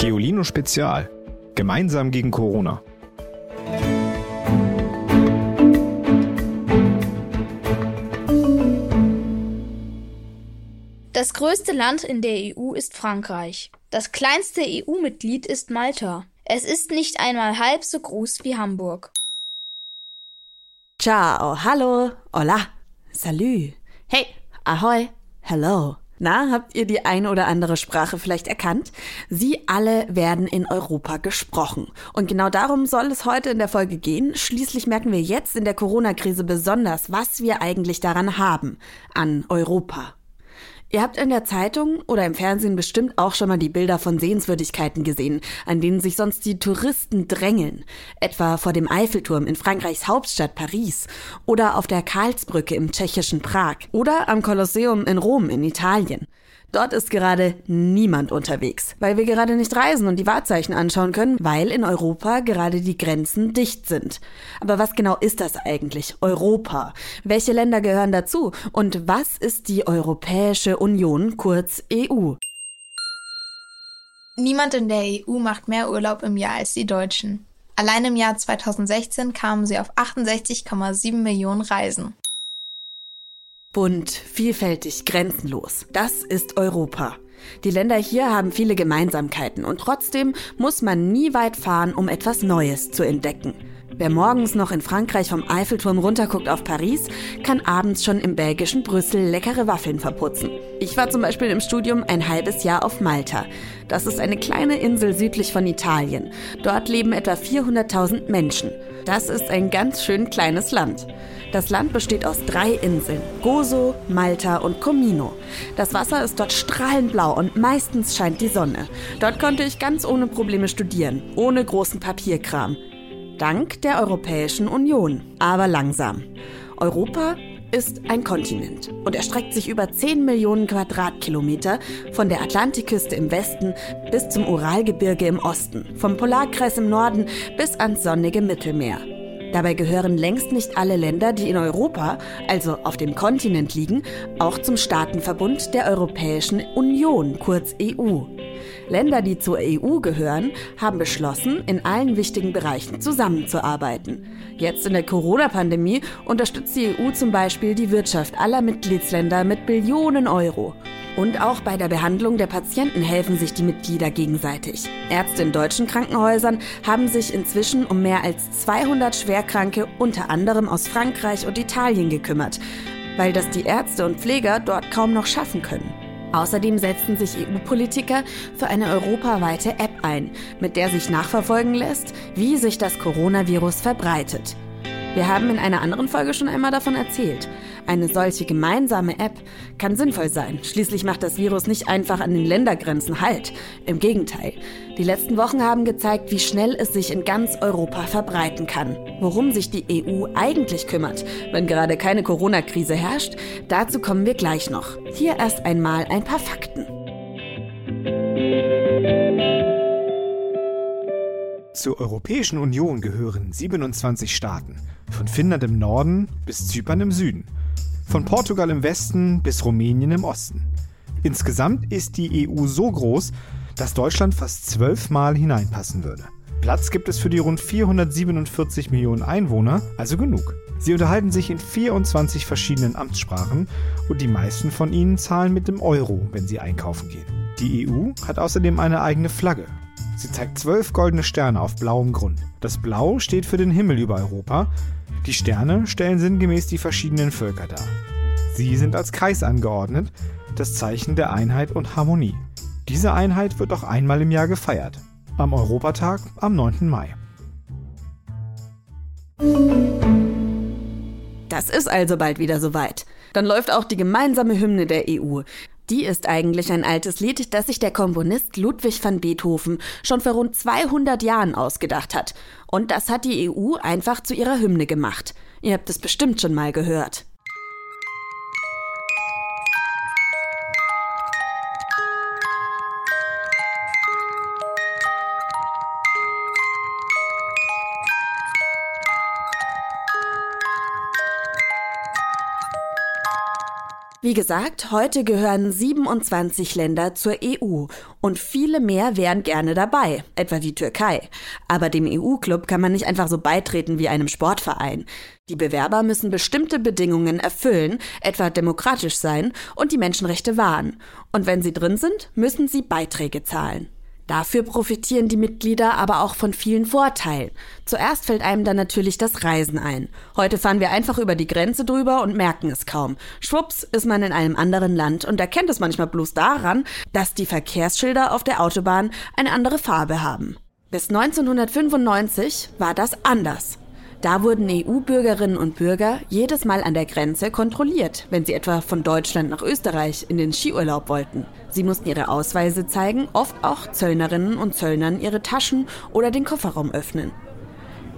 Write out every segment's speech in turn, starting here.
Geolino Spezial. Gemeinsam gegen Corona. Das größte Land in der EU ist Frankreich. Das kleinste EU-Mitglied ist Malta. Es ist nicht einmal halb so groß wie Hamburg. Ciao, hallo, hola, salut, hey, ahoi, hello. Na, habt ihr die eine oder andere Sprache vielleicht erkannt? Sie alle werden in Europa gesprochen. Und genau darum soll es heute in der Folge gehen. Schließlich merken wir jetzt in der Corona-Krise besonders, was wir eigentlich daran haben, an Europa. Ihr habt in der Zeitung oder im Fernsehen bestimmt auch schon mal die Bilder von Sehenswürdigkeiten gesehen, an denen sich sonst die Touristen drängeln. Etwa vor dem Eiffelturm in Frankreichs Hauptstadt Paris oder auf der Karlsbrücke im tschechischen Prag oder am Kolosseum in Rom in Italien. Dort ist gerade niemand unterwegs, weil wir gerade nicht reisen und die Wahrzeichen anschauen können, weil in Europa gerade die Grenzen dicht sind. Aber was genau ist das eigentlich? Europa. Welche Länder gehören dazu? Und was ist die Europäische Union, kurz EU? Niemand in der EU macht mehr Urlaub im Jahr als die Deutschen. Allein im Jahr 2016 kamen sie auf 68,7 Millionen Reisen. Bunt, vielfältig, grenzenlos. Das ist Europa. Die Länder hier haben viele Gemeinsamkeiten und trotzdem muss man nie weit fahren, um etwas Neues zu entdecken. Wer morgens noch in Frankreich vom Eiffelturm runterguckt auf Paris, kann abends schon im belgischen Brüssel leckere Waffeln verputzen. Ich war zum Beispiel im Studium ein halbes Jahr auf Malta. Das ist eine kleine Insel südlich von Italien. Dort leben etwa 400.000 Menschen. Das ist ein ganz schön kleines Land. Das Land besteht aus drei Inseln, Gozo, Malta und Comino. Das Wasser ist dort strahlend blau und meistens scheint die Sonne. Dort konnte ich ganz ohne Probleme studieren, ohne großen Papierkram. Dank der Europäischen Union, aber langsam. Europa ist ein Kontinent und erstreckt sich über 10 Millionen Quadratkilometer von der Atlantikküste im Westen bis zum Uralgebirge im Osten, vom Polarkreis im Norden bis ans sonnige Mittelmeer. Dabei gehören längst nicht alle Länder, die in Europa, also auf dem Kontinent liegen, auch zum Staatenverbund der Europäischen Union, kurz EU. Länder, die zur EU gehören, haben beschlossen, in allen wichtigen Bereichen zusammenzuarbeiten. Jetzt in der Corona-Pandemie unterstützt die EU zum Beispiel die Wirtschaft aller Mitgliedsländer mit Billionen Euro. Und auch bei der Behandlung der Patienten helfen sich die Mitglieder gegenseitig. Ärzte in deutschen Krankenhäusern haben sich inzwischen um mehr als 200 Schwerkranke unter anderem aus Frankreich und Italien gekümmert, weil das die Ärzte und Pfleger dort kaum noch schaffen können. Außerdem setzten sich EU-Politiker für eine europaweite App ein, mit der sich nachverfolgen lässt, wie sich das Coronavirus verbreitet. Wir haben in einer anderen Folge schon einmal davon erzählt. Eine solche gemeinsame App kann sinnvoll sein. Schließlich macht das Virus nicht einfach an den Ländergrenzen Halt. Im Gegenteil. Die letzten Wochen haben gezeigt, wie schnell es sich in ganz Europa verbreiten kann. Worum sich die EU eigentlich kümmert, wenn gerade keine Corona-Krise herrscht, dazu kommen wir gleich noch. Hier erst einmal ein paar Fakten. Zur Europäischen Union gehören 27 Staaten, von Finnland im Norden bis Zypern im Süden, von Portugal im Westen bis Rumänien im Osten. Insgesamt ist die EU so groß, dass Deutschland fast zwölfmal hineinpassen würde. Platz gibt es für die rund 447 Millionen Einwohner, also genug. Sie unterhalten sich in 24 verschiedenen Amtssprachen und die meisten von ihnen zahlen mit dem Euro, wenn sie einkaufen gehen. Die EU hat außerdem eine eigene Flagge Sie zeigt zwölf goldene Sterne auf blauem Grund. Das Blau steht für den Himmel über Europa. Die Sterne stellen sinngemäß die verschiedenen Völker dar. Sie sind als Kreis angeordnet, das Zeichen der Einheit und Harmonie. Diese Einheit wird auch einmal im Jahr gefeiert. Am Europatag am 9. Mai. Das ist also bald wieder soweit. Dann läuft auch die gemeinsame Hymne der EU. Die ist eigentlich ein altes Lied, das sich der Komponist Ludwig van Beethoven schon vor rund 200 Jahren ausgedacht hat. Und das hat die EU einfach zu ihrer Hymne gemacht. Ihr habt es bestimmt schon mal gehört. Wie gesagt, heute gehören 27 Länder zur EU und viele mehr wären gerne dabei, etwa die Türkei. Aber dem EU-Club kann man nicht einfach so beitreten wie einem Sportverein. Die Bewerber müssen bestimmte Bedingungen erfüllen, etwa demokratisch sein und die Menschenrechte wahren. Und wenn sie drin sind, müssen sie Beiträge zahlen. Dafür profitieren die Mitglieder aber auch von vielen Vorteilen. Zuerst fällt einem dann natürlich das Reisen ein. Heute fahren wir einfach über die Grenze drüber und merken es kaum. Schwupps ist man in einem anderen Land und erkennt es manchmal bloß daran, dass die Verkehrsschilder auf der Autobahn eine andere Farbe haben. Bis 1995 war das anders. Da wurden EU-Bürgerinnen und Bürger jedes Mal an der Grenze kontrolliert, wenn sie etwa von Deutschland nach Österreich in den Skiurlaub wollten. Sie mussten ihre Ausweise zeigen, oft auch Zöllnerinnen und Zöllnern ihre Taschen oder den Kofferraum öffnen.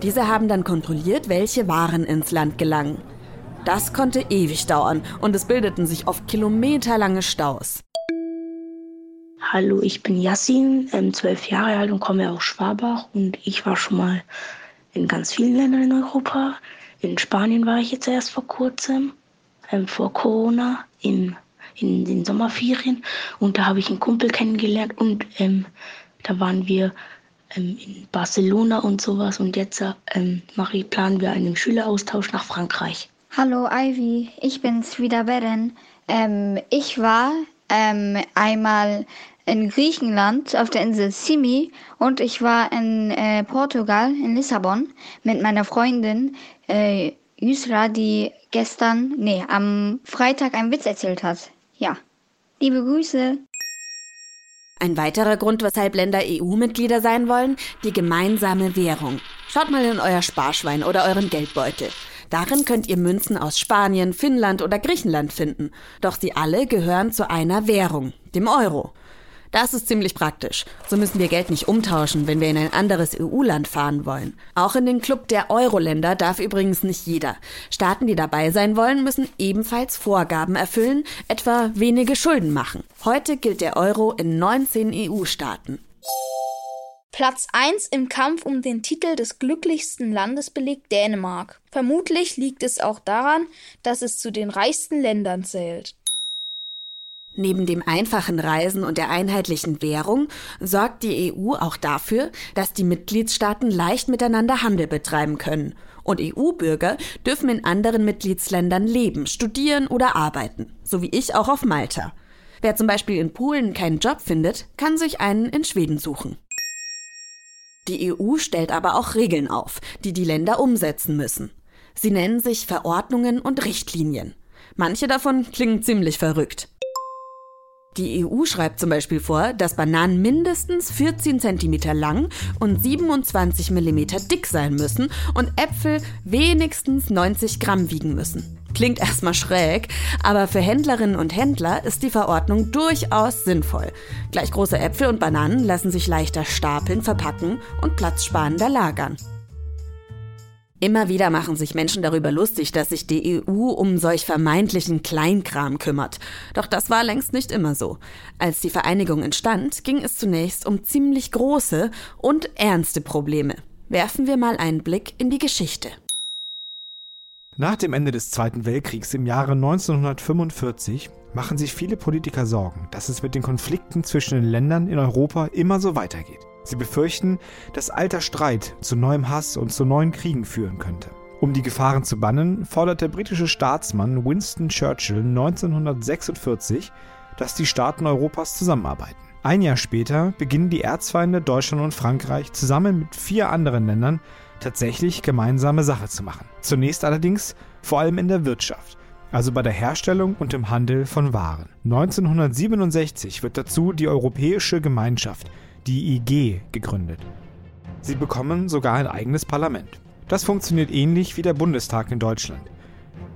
Diese haben dann kontrolliert, welche Waren ins Land gelangen. Das konnte ewig dauern und es bildeten sich oft kilometerlange Staus. Hallo, ich bin Yassin, ähm, zwölf Jahre alt und komme aus Schwabach und ich war schon mal in ganz vielen Ländern in Europa. In Spanien war ich jetzt erst vor kurzem, ähm, vor Corona, in, in den Sommerferien. Und da habe ich einen Kumpel kennengelernt und ähm, da waren wir ähm, in Barcelona und sowas. Und jetzt ähm, ich, planen wir einen Schüleraustausch nach Frankreich. Hallo Ivy, ich bin's wieder Beren. Ähm, ich war ähm, einmal in Griechenland auf der Insel Simi und ich war in äh, Portugal, in Lissabon, mit meiner Freundin äh, Yusra, die gestern, nee, am Freitag einen Witz erzählt hat. Ja. Liebe Grüße. Ein weiterer Grund, weshalb Länder EU-Mitglieder sein wollen, die gemeinsame Währung. Schaut mal in euer Sparschwein oder euren Geldbeutel. Darin könnt ihr Münzen aus Spanien, Finnland oder Griechenland finden. Doch sie alle gehören zu einer Währung, dem Euro. Das ist ziemlich praktisch. So müssen wir Geld nicht umtauschen, wenn wir in ein anderes EU-Land fahren wollen. Auch in den Club der Euro-Länder darf übrigens nicht jeder. Staaten, die dabei sein wollen, müssen ebenfalls Vorgaben erfüllen, etwa wenige Schulden machen. Heute gilt der Euro in 19 EU-Staaten. Platz 1 im Kampf um den Titel des glücklichsten Landes belegt Dänemark. Vermutlich liegt es auch daran, dass es zu den reichsten Ländern zählt. Neben dem einfachen Reisen und der einheitlichen Währung sorgt die EU auch dafür, dass die Mitgliedstaaten leicht miteinander Handel betreiben können. Und EU-Bürger dürfen in anderen Mitgliedsländern leben, studieren oder arbeiten, so wie ich auch auf Malta. Wer zum Beispiel in Polen keinen Job findet, kann sich einen in Schweden suchen. Die EU stellt aber auch Regeln auf, die die Länder umsetzen müssen. Sie nennen sich Verordnungen und Richtlinien. Manche davon klingen ziemlich verrückt. Die EU schreibt zum Beispiel vor, dass Bananen mindestens 14 cm lang und 27 mm dick sein müssen und Äpfel wenigstens 90 Gramm wiegen müssen. Klingt erstmal schräg, aber für Händlerinnen und Händler ist die Verordnung durchaus sinnvoll. Gleich große Äpfel und Bananen lassen sich leichter stapeln, verpacken und platzsparender lagern. Immer wieder machen sich Menschen darüber lustig, dass sich die EU um solch vermeintlichen Kleinkram kümmert. Doch das war längst nicht immer so. Als die Vereinigung entstand, ging es zunächst um ziemlich große und ernste Probleme. Werfen wir mal einen Blick in die Geschichte. Nach dem Ende des Zweiten Weltkriegs im Jahre 1945 machen sich viele Politiker Sorgen, dass es mit den Konflikten zwischen den Ländern in Europa immer so weitergeht. Sie befürchten, dass alter Streit zu neuem Hass und zu neuen Kriegen führen könnte. Um die Gefahren zu bannen, fordert der britische Staatsmann Winston Churchill 1946, dass die Staaten Europas zusammenarbeiten. Ein Jahr später beginnen die Erzfeinde Deutschland und Frankreich zusammen mit vier anderen Ländern tatsächlich gemeinsame Sache zu machen. Zunächst allerdings vor allem in der Wirtschaft, also bei der Herstellung und im Handel von Waren. 1967 wird dazu die Europäische Gemeinschaft, die IG, gegründet. Sie bekommen sogar ein eigenes Parlament. Das funktioniert ähnlich wie der Bundestag in Deutschland.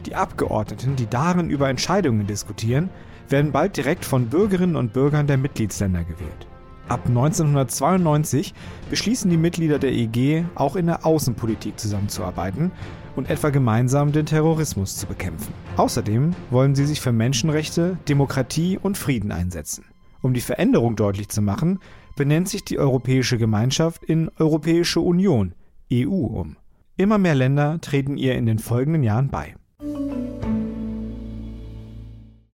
Die Abgeordneten, die darin über Entscheidungen diskutieren, werden bald direkt von Bürgerinnen und Bürgern der Mitgliedsländer gewählt. Ab 1992 beschließen die Mitglieder der EG auch in der Außenpolitik zusammenzuarbeiten und etwa gemeinsam den Terrorismus zu bekämpfen. Außerdem wollen sie sich für Menschenrechte, Demokratie und Frieden einsetzen. Um die Veränderung deutlich zu machen, benennt sich die Europäische Gemeinschaft in Europäische Union, EU, um. Immer mehr Länder treten ihr in den folgenden Jahren bei.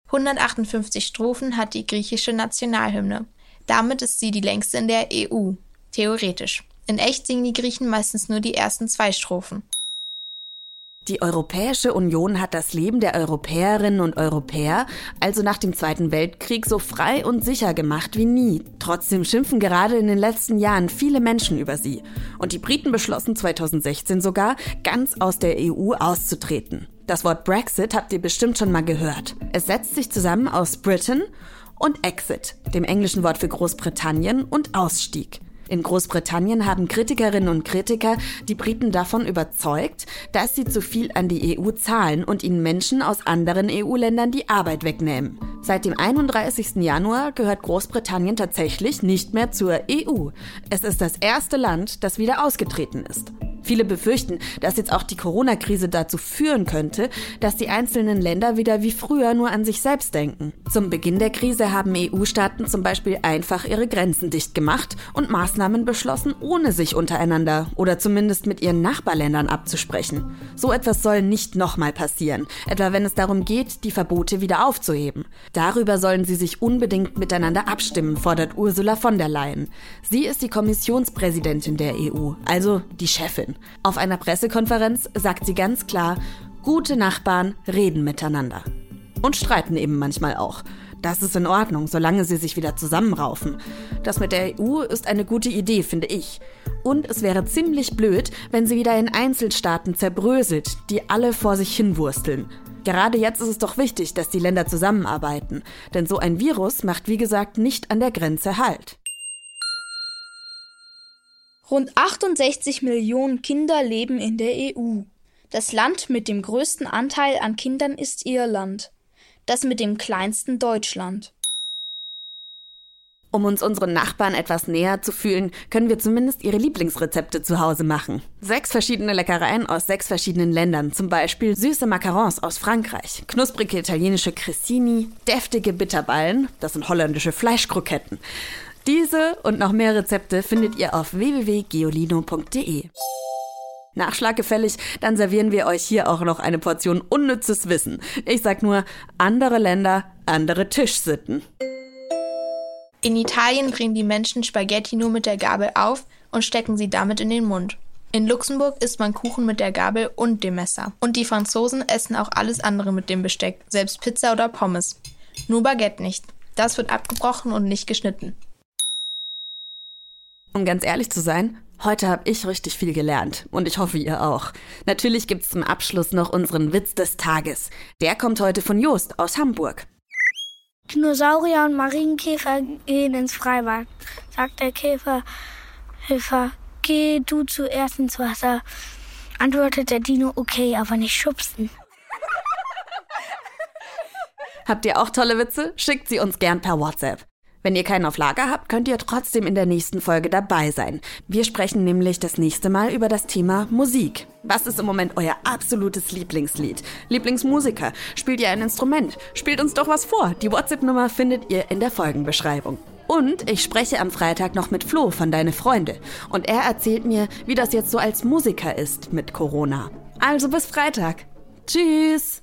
158 Strophen hat die griechische Nationalhymne. Damit ist sie die längste in der EU. Theoretisch. In echt singen die Griechen meistens nur die ersten zwei Strophen. Die Europäische Union hat das Leben der Europäerinnen und Europäer also nach dem Zweiten Weltkrieg so frei und sicher gemacht wie nie. Trotzdem schimpfen gerade in den letzten Jahren viele Menschen über sie. Und die Briten beschlossen 2016 sogar, ganz aus der EU auszutreten. Das Wort Brexit habt ihr bestimmt schon mal gehört. Es setzt sich zusammen aus Britain und Exit, dem englischen Wort für Großbritannien und Ausstieg. In Großbritannien haben Kritikerinnen und Kritiker die Briten davon überzeugt, dass sie zu viel an die EU zahlen und ihnen Menschen aus anderen EU-Ländern die Arbeit wegnehmen. Seit dem 31. Januar gehört Großbritannien tatsächlich nicht mehr zur EU. Es ist das erste Land, das wieder ausgetreten ist. Viele befürchten, dass jetzt auch die Corona-Krise dazu führen könnte, dass die einzelnen Länder wieder wie früher nur an sich selbst denken. Zum Beginn der Krise haben EU-Staaten zum Beispiel einfach ihre Grenzen dicht gemacht und Maßnahmen beschlossen, ohne sich untereinander oder zumindest mit ihren Nachbarländern abzusprechen. So etwas soll nicht nochmal passieren, etwa wenn es darum geht, die Verbote wieder aufzuheben. Darüber sollen sie sich unbedingt miteinander abstimmen, fordert Ursula von der Leyen. Sie ist die Kommissionspräsidentin der EU, also die Chefin. Auf einer Pressekonferenz sagt sie ganz klar, gute Nachbarn reden miteinander. Und streiten eben manchmal auch. Das ist in Ordnung, solange sie sich wieder zusammenraufen. Das mit der EU ist eine gute Idee, finde ich. Und es wäre ziemlich blöd, wenn sie wieder in Einzelstaaten zerbröselt, die alle vor sich hinwursteln. Gerade jetzt ist es doch wichtig, dass die Länder zusammenarbeiten, denn so ein Virus macht wie gesagt nicht an der Grenze Halt. Rund 68 Millionen Kinder leben in der EU. Das Land mit dem größten Anteil an Kindern ist Irland, das mit dem kleinsten Deutschland. Um uns unseren Nachbarn etwas näher zu fühlen, können wir zumindest ihre Lieblingsrezepte zu Hause machen. Sechs verschiedene Leckereien aus sechs verschiedenen Ländern, zum Beispiel süße Macarons aus Frankreich, knusprige italienische Cressini, deftige Bitterballen, das sind holländische Fleischkroketten. Diese und noch mehr Rezepte findet ihr auf www.geolino.de. Nachschlag gefällig, dann servieren wir euch hier auch noch eine Portion unnützes Wissen. Ich sag nur, andere Länder, andere Tischsitten. In Italien bringen die Menschen Spaghetti nur mit der Gabel auf und stecken sie damit in den Mund. In Luxemburg isst man Kuchen mit der Gabel und dem Messer. Und die Franzosen essen auch alles andere mit dem Besteck, selbst Pizza oder Pommes. Nur Baguette nicht. Das wird abgebrochen und nicht geschnitten. Um ganz ehrlich zu sein, heute habe ich richtig viel gelernt und ich hoffe ihr auch. Natürlich gibt's zum Abschluss noch unseren Witz des Tages. Der kommt heute von Jost aus Hamburg. Dinosaurier und Marienkäfer gehen ins Freibad. Sagt der Käfer, Hilfer, geh du zuerst ins Wasser. Antwortet der Dino, okay, aber nicht schubsen. Habt ihr auch tolle Witze? Schickt sie uns gern per WhatsApp. Wenn ihr keinen auf Lager habt, könnt ihr trotzdem in der nächsten Folge dabei sein. Wir sprechen nämlich das nächste Mal über das Thema Musik. Was ist im Moment euer absolutes Lieblingslied? Lieblingsmusiker? Spielt ihr ein Instrument? Spielt uns doch was vor. Die WhatsApp-Nummer findet ihr in der Folgenbeschreibung. Und ich spreche am Freitag noch mit Flo von Deine Freunde. Und er erzählt mir, wie das jetzt so als Musiker ist mit Corona. Also bis Freitag. Tschüss!